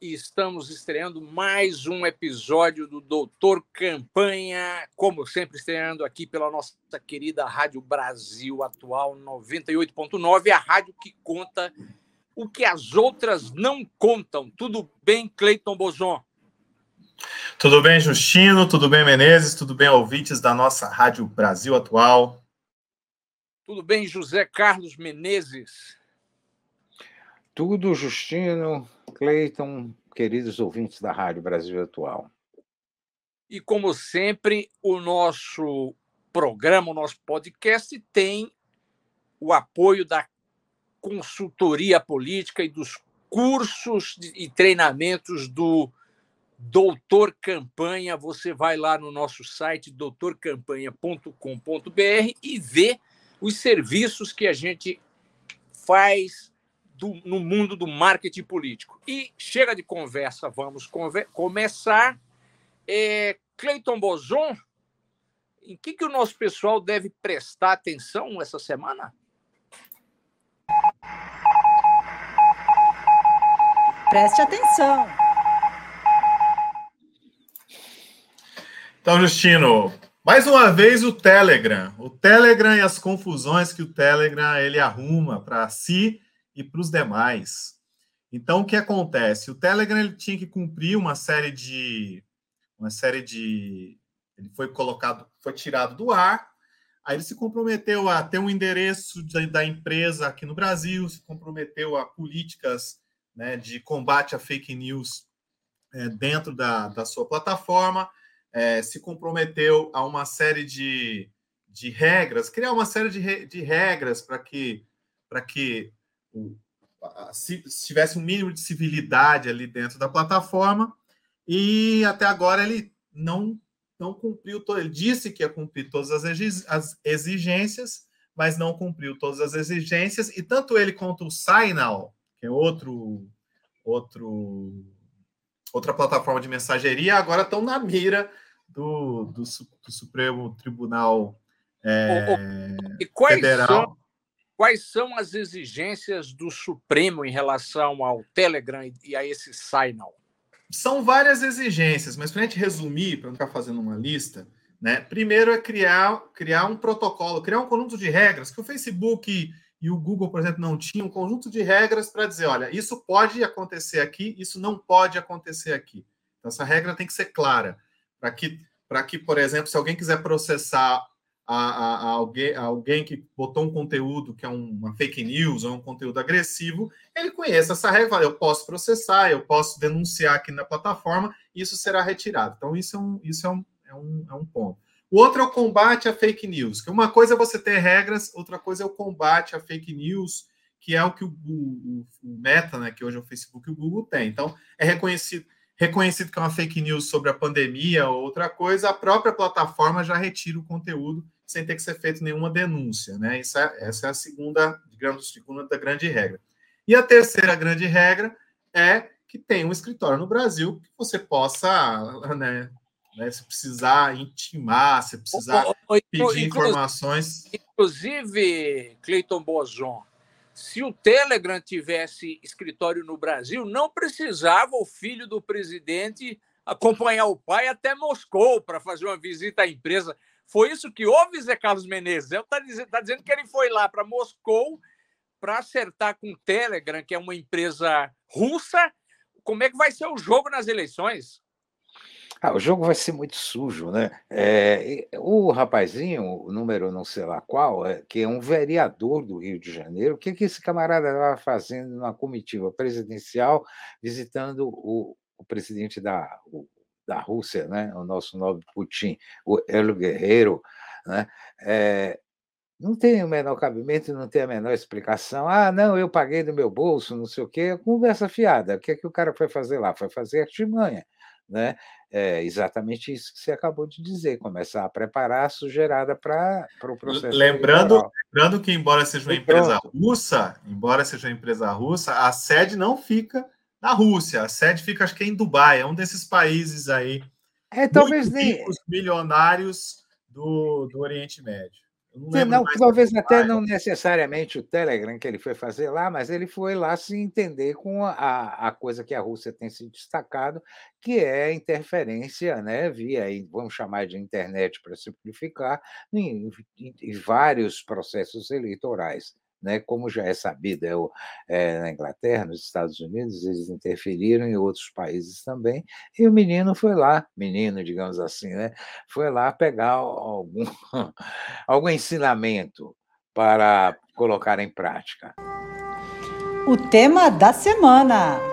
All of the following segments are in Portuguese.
e estamos estreando mais um episódio do Doutor Campanha, como sempre estreando aqui pela nossa querida Rádio Brasil Atual 98.9, a rádio que conta o que as outras não contam. Tudo bem, Cleiton Bozon? Tudo bem, Justino? Tudo bem, Menezes? Tudo bem, ouvintes da nossa Rádio Brasil Atual? Tudo bem, José Carlos Menezes? Tudo, Justino, Cleiton, queridos ouvintes da Rádio Brasil Atual. E como sempre, o nosso programa, o nosso podcast tem o apoio da consultoria política e dos cursos e treinamentos do Doutor Campanha. Você vai lá no nosso site doutorcampanha.com.br e vê os serviços que a gente faz do, no mundo do marketing político. E chega de conversa, vamos conver começar. É, Cleiton Bozon, em que, que o nosso pessoal deve prestar atenção essa semana? Preste atenção. Então, Justino, mais uma vez o Telegram. O Telegram e as confusões que o Telegram ele arruma para si e para os demais. Então, o que acontece? O Telegram ele tinha que cumprir uma série de. Uma série de. Ele foi colocado, foi tirado do ar. Aí ele se comprometeu a ter um endereço da, da empresa aqui no Brasil, se comprometeu a políticas né, de combate a fake news é, dentro da, da sua plataforma, é, se comprometeu a uma série de, de regras, criar uma série de, de regras para que, que se, se tivesse um mínimo de civilidade ali dentro da plataforma, e até agora ele não, não cumpriu, ele disse que ia cumprir todas as exigências, mas não cumpriu todas as exigências, e tanto ele quanto o Signal, que é outro, outro, outra plataforma de mensageria, agora estão na mira do, do, do Supremo Tribunal é, Federal. São, Quais são as exigências do Supremo em relação ao Telegram e a esse Signal? São várias exigências, mas para a gente resumir, para não ficar fazendo uma lista, né? Primeiro é criar, criar um protocolo, criar um conjunto de regras que o Facebook e o Google, por exemplo, não tinham um conjunto de regras para dizer, olha, isso pode acontecer aqui, isso não pode acontecer aqui. Então, essa regra tem que ser clara para que, para que, por exemplo, se alguém quiser processar a, a, alguém, a alguém que botou um conteúdo que é uma fake news ou um conteúdo agressivo, ele conhece essa regra, eu posso processar, eu posso denunciar aqui na plataforma, isso será retirado. Então, isso é um, isso é um, é um, é um ponto. O outro é o combate à fake news, que uma coisa é você ter regras, outra coisa é o combate à fake news, que é o que o, o, o Meta, né, que hoje é o Facebook e o Google tem. Então, é reconhecido reconhecido que é uma fake news sobre a pandemia ou outra coisa, a própria plataforma já retira o conteúdo sem ter que ser feita nenhuma denúncia, né? Isso é, essa é a segunda, digamos, segunda da grande regra. E a terceira grande regra é que tem um escritório no Brasil que você possa, né, né se precisar intimar, se precisar pedir informações. Inclusive, Cleiton Bozon, se o Telegram tivesse escritório no Brasil, não precisava o filho do presidente acompanhar o pai até Moscou para fazer uma visita à empresa. Foi isso que houve, Zé Carlos Menezes. Está dizendo, tá dizendo que ele foi lá para Moscou para acertar com o Telegram, que é uma empresa russa. Como é que vai ser o jogo nas eleições? Ah, o jogo vai ser muito sujo, né? É, o rapazinho, o número não sei lá qual, é, que é um vereador do Rio de Janeiro, o que, que esse camarada estava fazendo na comitiva presidencial, visitando o, o presidente da, o, da Rússia, né? o nosso nobre Putin, o Elo Guerreiro, né? É, não tem o menor cabimento, não tem a menor explicação. Ah, não, eu paguei do meu bolso, não sei o quê. Conversa fiada. O que é que o cara foi fazer lá? Foi fazer artimanha. né? É exatamente isso que você acabou de dizer, começar a preparar a sujeirada para o processo. Lembrando, lembrando que, embora seja uma empresa russa, embora seja uma empresa russa, a sede não fica na Rússia, a sede fica, acho que é em Dubai, é um desses países aí. É, talvez nem. Os milionários do, do Oriente Médio. Não, não talvez até não necessariamente o Telegram que ele foi fazer lá, mas ele foi lá se entender com a, a coisa que a Rússia tem se destacado, que é a interferência né, via, vamos chamar de internet para simplificar, em, em, em vários processos eleitorais né? como já é sabido, é, o, é, na Inglaterra, nos Estados Unidos, eles interferiram em outros países também, e o menino foi lá, menino, digamos assim, né? foi lá pegar algum, algum ensinamento para colocar em prática. O tema da semana.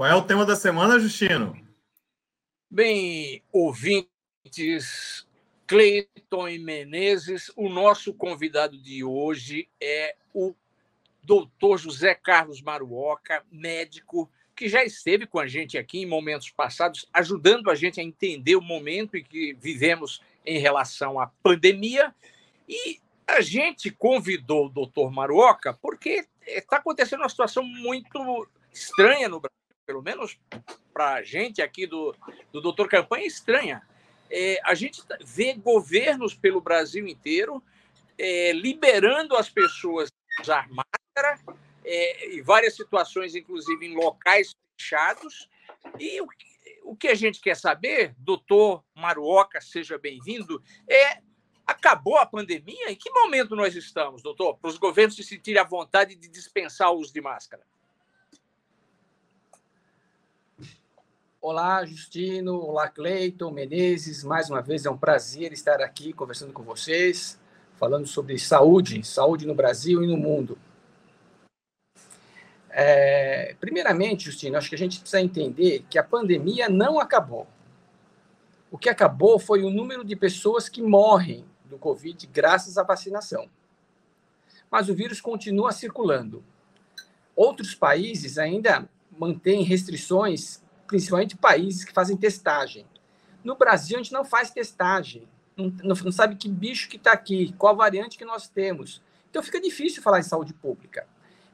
Qual é o tema da semana, Justino? Bem, ouvintes, Cleiton e Menezes, o nosso convidado de hoje é o doutor José Carlos Maruoca, médico, que já esteve com a gente aqui em momentos passados, ajudando a gente a entender o momento em que vivemos em relação à pandemia. E a gente convidou o doutor Maruoca porque está acontecendo uma situação muito estranha no Brasil pelo menos para a gente aqui do, do Doutor Campanha, é estranha. É, a gente tá, vê governos pelo Brasil inteiro é, liberando as pessoas a usar máscara, é, em várias situações, inclusive em locais fechados. E o, o que a gente quer saber, doutor Maruoca, seja bem-vindo, é acabou a pandemia? Em que momento nós estamos, doutor, para os governos se sentirem à vontade de dispensar o uso de máscara? Olá, Justino. Olá, Cleiton, Menezes. Mais uma vez é um prazer estar aqui conversando com vocês, falando sobre saúde, saúde no Brasil e no mundo. É, primeiramente, Justino, acho que a gente precisa entender que a pandemia não acabou. O que acabou foi o número de pessoas que morrem do Covid graças à vacinação. Mas o vírus continua circulando. Outros países ainda mantêm restrições principalmente países que fazem testagem. No Brasil, a gente não faz testagem, não, não sabe que bicho que está aqui, qual variante que nós temos. Então fica difícil falar em saúde pública.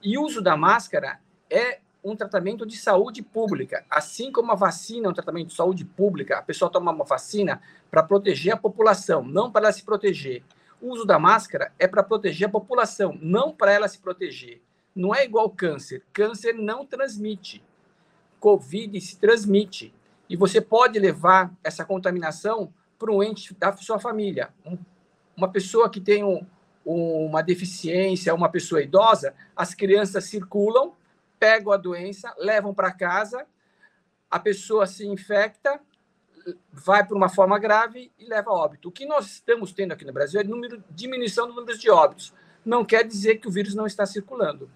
E o uso da máscara é um tratamento de saúde pública, assim como a vacina é um tratamento de saúde pública. A pessoa toma uma vacina para proteger a população, não para ela se proteger. O uso da máscara é para proteger a população, não para ela se proteger. Não é igual câncer. Câncer não transmite. Covid se transmite. E você pode levar essa contaminação para um ente da sua família. Um, uma pessoa que tem um, uma deficiência, uma pessoa idosa, as crianças circulam, pegam a doença, levam para casa, a pessoa se infecta, vai para uma forma grave e leva a óbito. O que nós estamos tendo aqui no Brasil é número, diminuição do número de óbitos. Não quer dizer que o vírus não está circulando.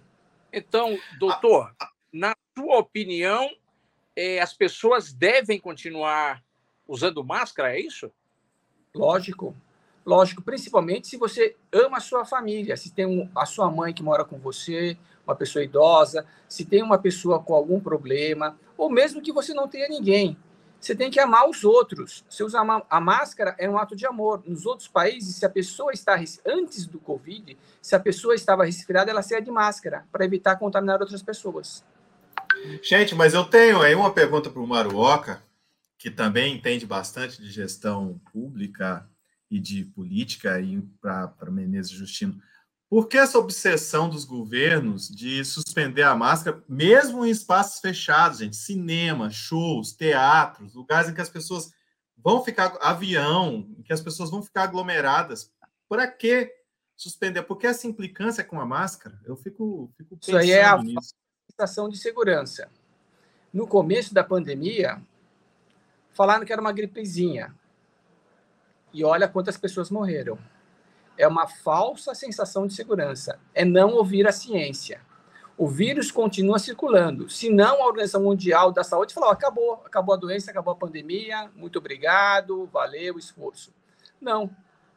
Então, doutor, na sua opinião, as pessoas devem continuar usando máscara, é isso? Lógico, lógico, principalmente se você ama a sua família, se tem um, a sua mãe que mora com você, uma pessoa idosa, se tem uma pessoa com algum problema, ou mesmo que você não tenha ninguém. Você tem que amar os outros. Você usar a máscara é um ato de amor. Nos outros países, se a pessoa está antes do Covid, se a pessoa estava resfriada, ela saia de máscara para evitar contaminar outras pessoas. Gente, mas eu tenho aí uma pergunta para o Maruoca, que também entende bastante de gestão pública e de política, e para Menezes Justino. Por que essa obsessão dos governos de suspender a máscara, mesmo em espaços fechados, gente? Cinema, shows, teatros, lugares em que as pessoas vão ficar, avião, em que as pessoas vão ficar aglomeradas. Para que suspender? Por que essa implicância com a máscara? Eu fico, fico pensando Isso aí é a, nisso sensação de segurança. No começo da pandemia, falaram que era uma gripezinha. E olha quantas pessoas morreram. É uma falsa sensação de segurança. É não ouvir a ciência. O vírus continua circulando. Se não, a Organização Mundial da Saúde falou: acabou, acabou a doença, acabou a pandemia, muito obrigado, valeu, esforço. Não.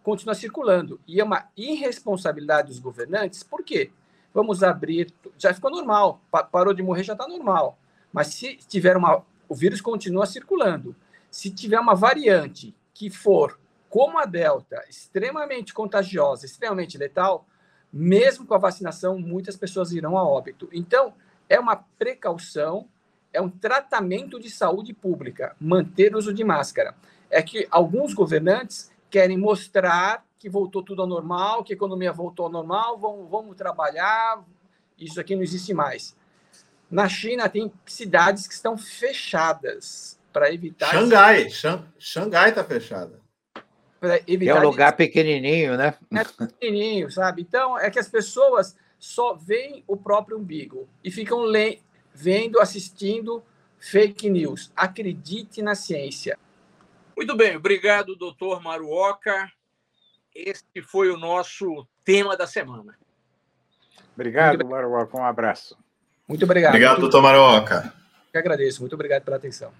continua circulando. E é uma irresponsabilidade dos governantes, por quê? Vamos abrir, já ficou normal, parou de morrer, já está normal. Mas se tiver uma. O vírus continua circulando. Se tiver uma variante que for, como a Delta, extremamente contagiosa, extremamente letal, mesmo com a vacinação, muitas pessoas irão a óbito. Então, é uma precaução, é um tratamento de saúde pública, manter o uso de máscara. É que alguns governantes querem mostrar que voltou tudo ao normal, que a economia voltou ao normal, vamos, vamos trabalhar, isso aqui não existe mais. Na China, tem cidades que estão fechadas para evitar. Xangai, Xangai está fechada evitar. É um lugar pequenininho, né? É pequenininho, sabe? Então, é que as pessoas só veem o próprio umbigo e ficam le... vendo, assistindo fake news. Acredite na ciência. Muito bem, obrigado, doutor Maruoca. Este foi o nosso tema da semana. Obrigado, Maruoca. Um abraço. Muito obrigado. Obrigado, doutor Maruoca. Eu agradeço. Muito obrigado pela atenção.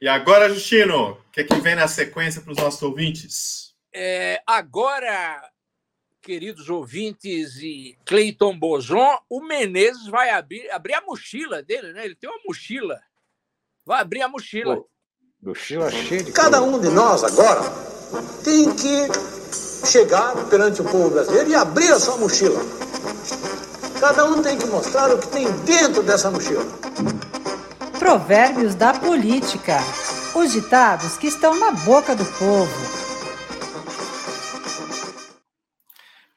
E agora, Justino, o que, é que vem na sequência para os nossos ouvintes? É, agora, queridos ouvintes e Cleiton Boson, o Menezes vai abrir, abrir a mochila dele, né? Ele tem uma mochila. Vai abrir a mochila. Mochila cheia de. Cada um de nós agora tem que chegar perante o povo brasileiro e abrir a sua mochila. Cada um tem que mostrar o que tem dentro dessa mochila. Provérbios da política. Os ditados que estão na boca do povo.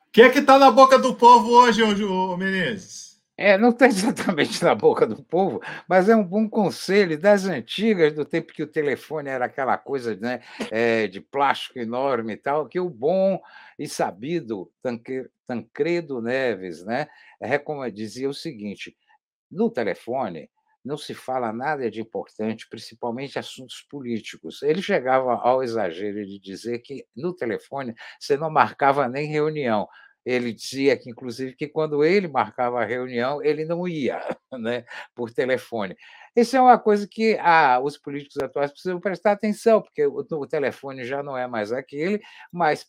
O que é que está na boca do povo hoje, ô, Menezes? É, não está exatamente na boca do povo, mas é um bom conselho das antigas, do tempo que o telefone era aquela coisa né, é, de plástico enorme e tal, que o bom e sabido Tancredo Neves né, dizia o seguinte: no telefone, não se fala nada de importante, principalmente assuntos políticos. Ele chegava ao exagero de dizer que no telefone você não marcava nem reunião. Ele dizia que, inclusive, que quando ele marcava a reunião, ele não ia né, por telefone. Isso é uma coisa que ah, os políticos atuais precisam prestar atenção, porque o, o telefone já não é mais aquele, mas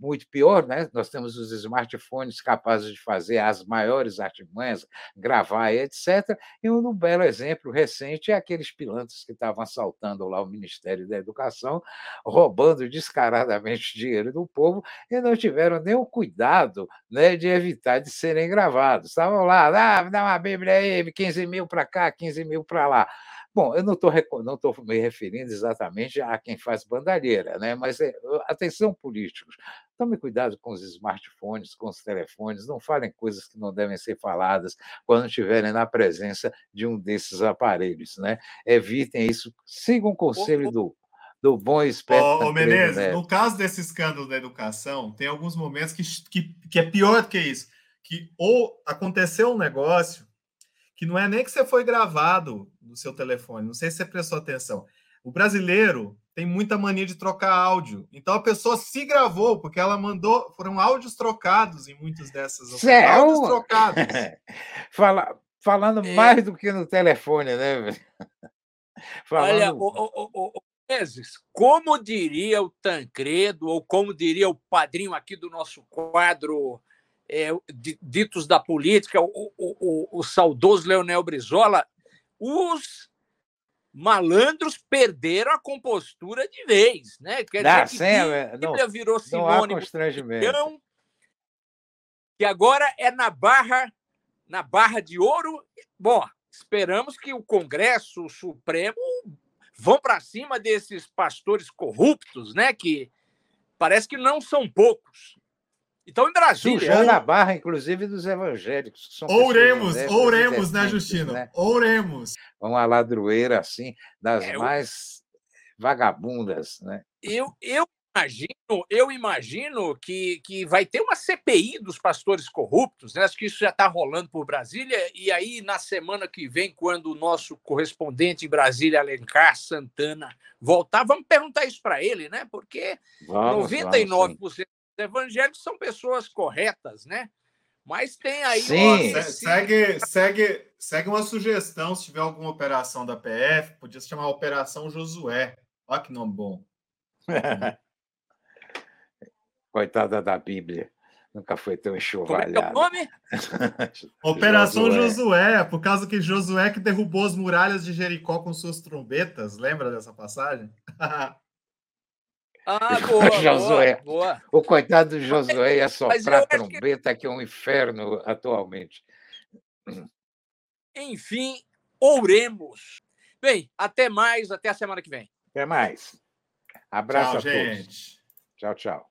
muito pior, né? Nós temos os smartphones capazes de fazer as maiores artimanhas, gravar etc. E um belo exemplo recente é aqueles pilantras que estavam assaltando lá o Ministério da Educação, roubando descaradamente dinheiro do povo e não tiveram nem o cuidado né, de evitar de serem gravados. Estavam lá, ah, dá uma Bíblia aí, 15 mil para cá, 15 mil para lá. Bom, eu não estou não tô me referindo exatamente a quem faz bandalheira, né? mas é, atenção, políticos, tome cuidado com os smartphones, com os telefones, não falem coisas que não devem ser faladas quando estiverem na presença de um desses aparelhos. Né? Evitem isso, sigam o conselho do, do bom e esperto. Ô, ô Menezes, né? no caso desse escândalo da educação, tem alguns momentos que, que, que é pior do que isso, que ou aconteceu um negócio que não é nem que você foi gravado no seu telefone, não sei se você prestou atenção. O brasileiro tem muita mania de trocar áudio. Então a pessoa se gravou, porque ela mandou. Foram áudios trocados em muitas dessas Céu. Áudios trocados. Fala, falando é. mais do que no telefone, né? falando... Olha, o, o, o, como diria o Tancredo, ou como diria o padrinho aqui do nosso quadro é, ditos da política, o, o, o, o saudoso Leonel Brizola, os malandros perderam a compostura de vez, né? Quer não, dizer que não, Bíblia virou sinônimo então, que agora é na barra na barra de ouro. Bom, esperamos que o Congresso o Supremo vão para cima desses pastores corruptos, né? Que parece que não são poucos. Então, em Brasília. Sujando a barra, inclusive, dos evangélicos. Ouremos, ouremos, né, Justino? Né? Ouremos. Uma ladroeira, assim, das é, mais vagabundas, né? Eu, eu imagino, eu imagino que, que vai ter uma CPI dos pastores corruptos, né? Acho que isso já está rolando por Brasília, e aí, na semana que vem, quando o nosso correspondente em Brasília, Alencar Santana, voltar, vamos perguntar isso para ele, né? Porque vamos, 99% vamos, evangélicos são pessoas corretas, né? Mas tem aí. Sim. Ó, segue, segue, segue uma sugestão. Se tiver alguma operação da PF, podia se chamar Operação Josué. Olha que nome bom. Coitada da Bíblia. Nunca foi tão enxovalhada. Como é, é o nome? Operação Josué. Josué, por causa que Josué que derrubou as muralhas de Jericó com suas trombetas. Lembra dessa passagem? ah, boa, Josué. Boa, boa. O coitado do Josué ia soprar a trombeta, que... que é um inferno atualmente. Enfim, ouremos. Bem, até mais, até a semana que vem. Até mais. Abraço tchau, a gente. todos. Tchau, tchau.